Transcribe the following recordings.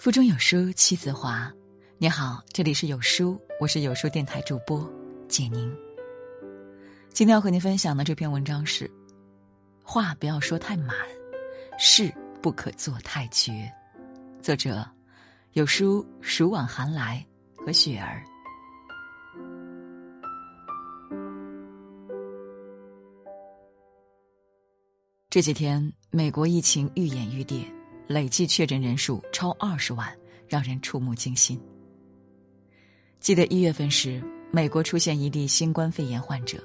腹中有书气自华。你好，这里是有书，我是有书电台主播简宁。今天要和您分享的这篇文章是：话不要说太满，事不可做太绝。作者有书暑往寒来和雪儿。这几天，美国疫情愈演愈烈。累计确诊人数超二十万，让人触目惊心。记得一月份时，美国出现一例新冠肺炎患者，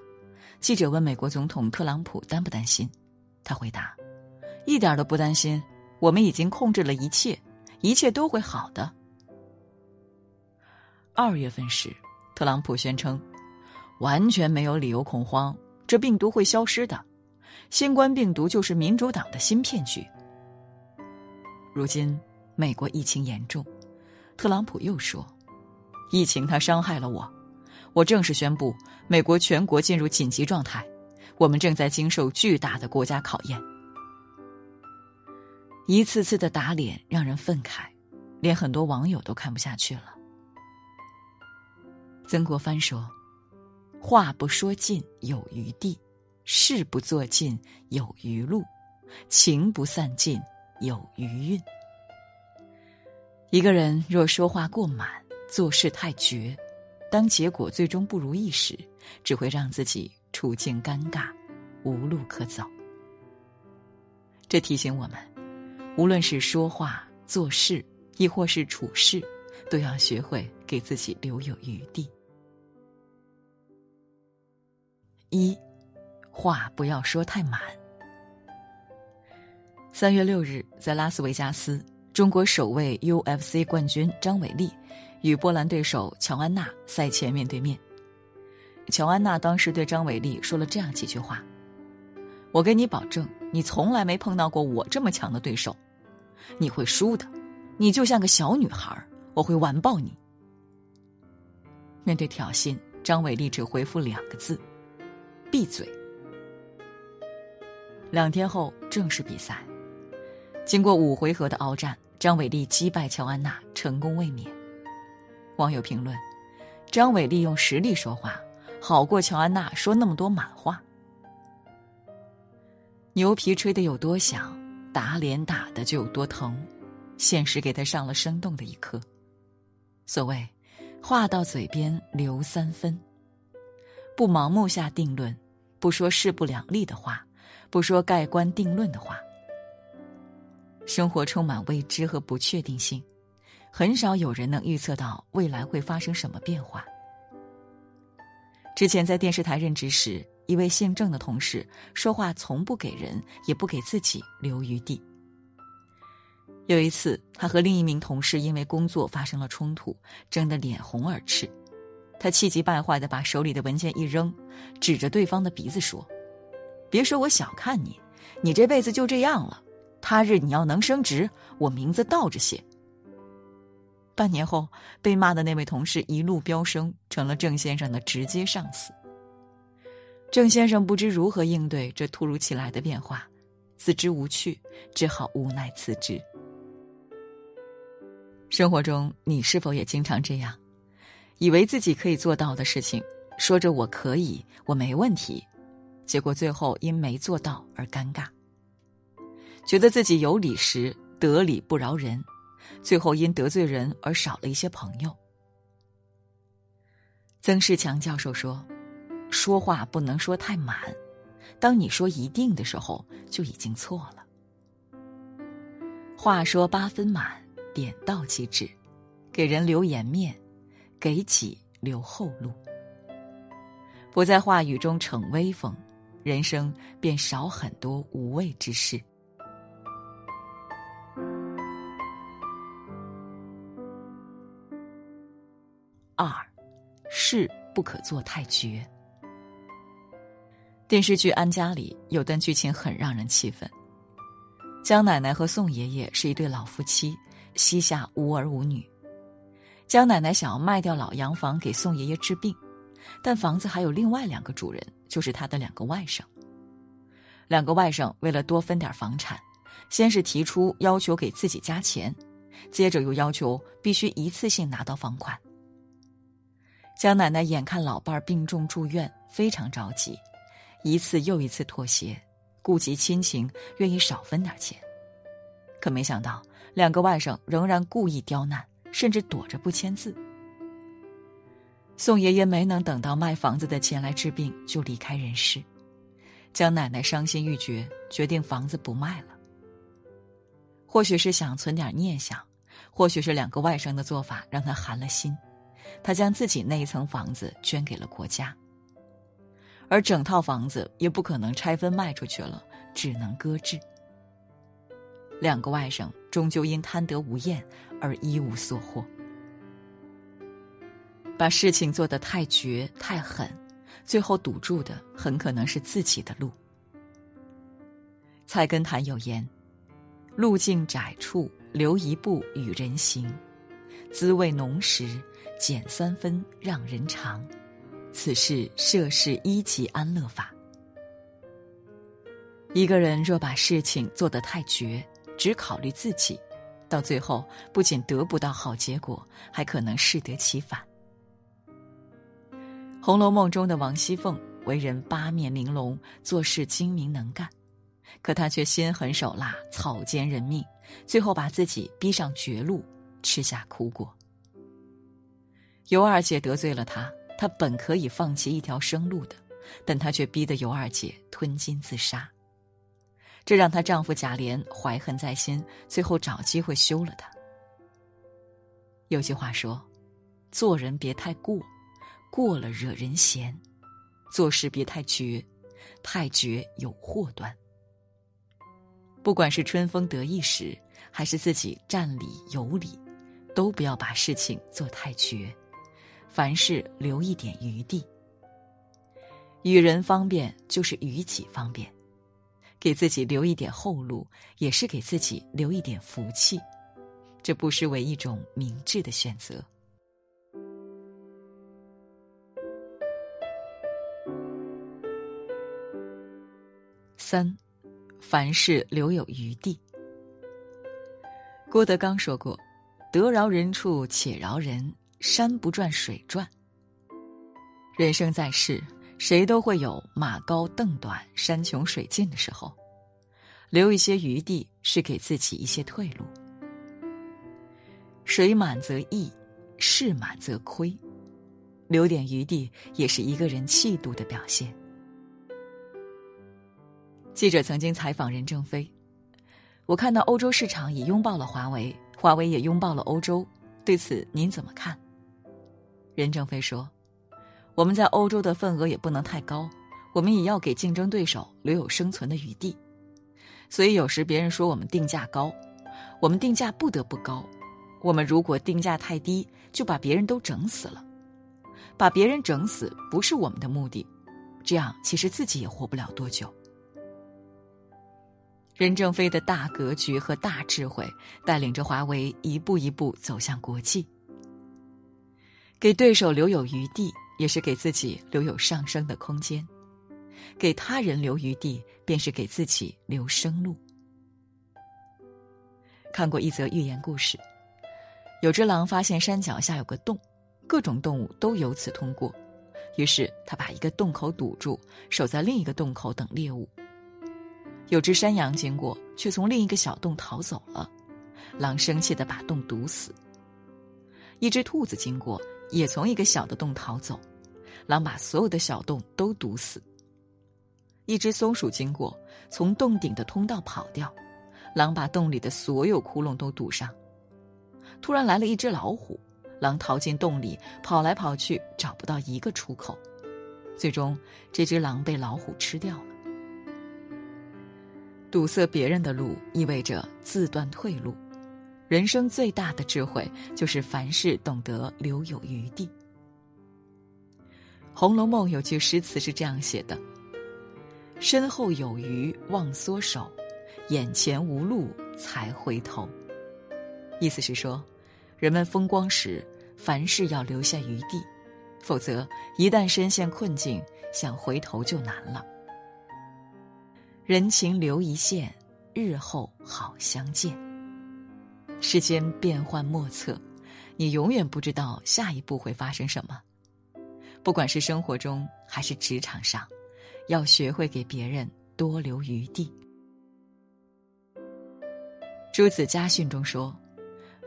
记者问美国总统特朗普担不担心，他回答：“一点都不担心，我们已经控制了一切，一切都会好的。”二月份时，特朗普宣称：“完全没有理由恐慌，这病毒会消失的，新冠病毒就是民主党的新骗局。”如今，美国疫情严重，特朗普又说：“疫情它伤害了我，我正式宣布美国全国进入紧急状态，我们正在经受巨大的国家考验。”一次次的打脸让人愤慨，连很多网友都看不下去了。曾国藩说：“话不说尽有余地，事不做尽有余路，情不散尽。”有余韵。一个人若说话过满，做事太绝，当结果最终不如意时，只会让自己处境尴尬，无路可走。这提醒我们，无论是说话、做事，亦或是处事，都要学会给自己留有余地。一，话不要说太满。三月六日，在拉斯维加斯，中国首位 UFC 冠军张伟丽与波兰对手乔安娜赛前面对面。乔安娜当时对张伟丽说了这样几句话：“我跟你保证，你从来没碰到过我这么强的对手，你会输的，你就像个小女孩，我会完爆你。”面对挑衅，张伟丽只回复两个字：“闭嘴。”两天后，正式比赛。经过五回合的鏖战，张伟丽击败乔安娜，成功卫冕。网友评论：“张伟丽用实力说话，好过乔安娜说那么多满话。牛皮吹得有多响，打脸打的就有多疼。现实给他上了生动的一课。所谓‘话到嘴边留三分’，不盲目下定论，不说势不两立的话，不说盖棺定论的话。”生活充满未知和不确定性，很少有人能预测到未来会发生什么变化。之前在电视台任职时，一位姓郑的同事说话从不给人，也不给自己留余地。有一次，他和另一名同事因为工作发生了冲突，争得脸红耳赤，他气急败坏的把手里的文件一扔，指着对方的鼻子说：“别说我小看你，你这辈子就这样了。”他日你要能升职，我名字倒着写。半年后，被骂的那位同事一路飙升，成了郑先生的直接上司。郑先生不知如何应对这突如其来的变化，自知无趣，只好无奈辞职。生活中，你是否也经常这样，以为自己可以做到的事情，说着我可以，我没问题，结果最后因没做到而尴尬。觉得自己有理时得理不饶人，最后因得罪人而少了一些朋友。曾仕强教授说：“说话不能说太满，当你说一定的时候，就已经错了。话说八分满，点到即止，给人留颜面，给己留后路。不在话语中逞威风，人生便少很多无谓之事。”二，事不可做太绝。电视剧《安家》里有段剧情很让人气愤。江奶奶和宋爷爷是一对老夫妻，膝下无儿无女。江奶奶想要卖掉老洋房给宋爷爷治病，但房子还有另外两个主人，就是他的两个外甥。两个外甥为了多分点房产，先是提出要求给自己加钱，接着又要求必须一次性拿到房款。江奶奶眼看老伴儿病重住院，非常着急，一次又一次妥协，顾及亲情，愿意少分点钱。可没想到，两个外甥仍然故意刁难，甚至躲着不签字。宋爷爷没能等到卖房子的钱来治病，就离开人世。江奶奶伤心欲绝，决定房子不卖了。或许是想存点念想，或许是两个外甥的做法让她寒了心。他将自己那一层房子捐给了国家，而整套房子也不可能拆分卖出去了，只能搁置。两个外甥终究因贪得无厌而一无所获，把事情做得太绝太狠，最后堵住的很可能是自己的路。菜根谭有言：“路径窄处留一步与人行，滋味浓时。”减三分让人尝，此事涉世一级安乐法。一个人若把事情做得太绝，只考虑自己，到最后不仅得不到好结果，还可能适得其反。《红楼梦》中的王熙凤为人八面玲珑，做事精明能干，可她却心狠手辣，草菅人命，最后把自己逼上绝路，吃下苦果。尤二姐得罪了他，他本可以放弃一条生路的，但他却逼得尤二姐吞金自杀。这让她丈夫贾琏怀恨在心，最后找机会休了她。有句话说：“做人别太过，过了惹人嫌；做事别太绝，太绝有祸端。”不管是春风得意时，还是自己占理有理，都不要把事情做太绝。凡事留一点余地，与人方便就是与己方便，给自己留一点后路，也是给自己留一点福气，这不失为一种明智的选择。三，凡事留有余地。郭德纲说过：“得饶人处且饶人。”山不转水转。人生在世，谁都会有马高凳短、山穷水尽的时候，留一些余地是给自己一些退路。水满则溢，事满则亏，留点余地也是一个人气度的表现。记者曾经采访任正非，我看到欧洲市场已拥抱了华为，华为也拥抱了欧洲，对此您怎么看？任正非说：“我们在欧洲的份额也不能太高，我们也要给竞争对手留有生存的余地。所以有时别人说我们定价高，我们定价不得不高。我们如果定价太低，就把别人都整死了。把别人整死不是我们的目的，这样其实自己也活不了多久。”任正非的大格局和大智慧，带领着华为一步一步走向国际。给对手留有余地，也是给自己留有上升的空间；给他人留余地，便是给自己留生路。看过一则寓言故事，有只狼发现山脚下有个洞，各种动物都由此通过，于是他把一个洞口堵住，守在另一个洞口等猎物。有只山羊经过，却从另一个小洞逃走了，狼生气的把洞堵死。一只兔子经过。也从一个小的洞逃走，狼把所有的小洞都堵死。一只松鼠经过，从洞顶的通道跑掉，狼把洞里的所有窟窿都堵上。突然来了一只老虎，狼逃进洞里，跑来跑去找不到一个出口，最终这只狼被老虎吃掉了。堵塞别人的路，意味着自断退路。人生最大的智慧，就是凡事懂得留有余地。《红楼梦》有句诗词是这样写的：“身后有余忘缩手，眼前无路才回头。”意思是说，人们风光时，凡事要留下余地，否则一旦深陷困境，想回头就难了。人情留一线，日后好相见。世间变幻莫测，你永远不知道下一步会发生什么。不管是生活中还是职场上，要学会给别人多留余地。朱子家训中说：“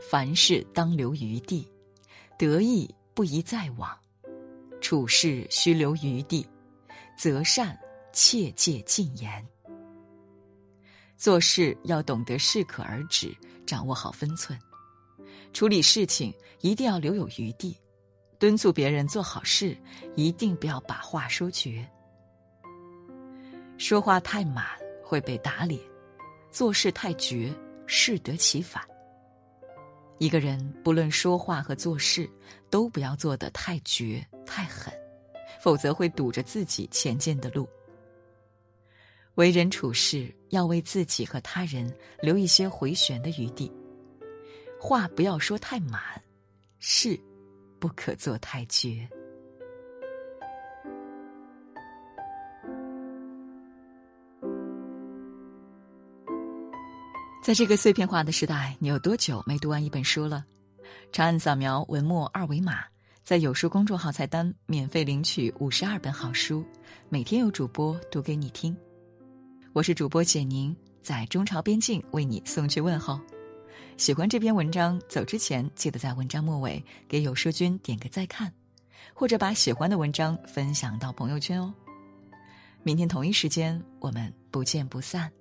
凡事当留余地，得意不宜再往，处事须留余地，择善切戒禁言。做事要懂得适可而止，掌握好分寸；处理事情一定要留有余地，敦促别人做好事，一定不要把话说绝。说话太满会被打脸，做事太绝。”适得其反。一个人不论说话和做事，都不要做得太绝太狠，否则会堵着自己前进的路。为人处事要为自己和他人留一些回旋的余地，话不要说太满，事不可做太绝。在这个碎片化的时代，你有多久没读完一本书了？长按扫描文末二维码，在有书公众号菜单免费领取五十二本好书，每天有主播读给你听。我是主播简宁，在中朝边境为你送去问候。喜欢这篇文章，走之前记得在文章末尾给有书君点个再看，或者把喜欢的文章分享到朋友圈哦。明天同一时间，我们不见不散。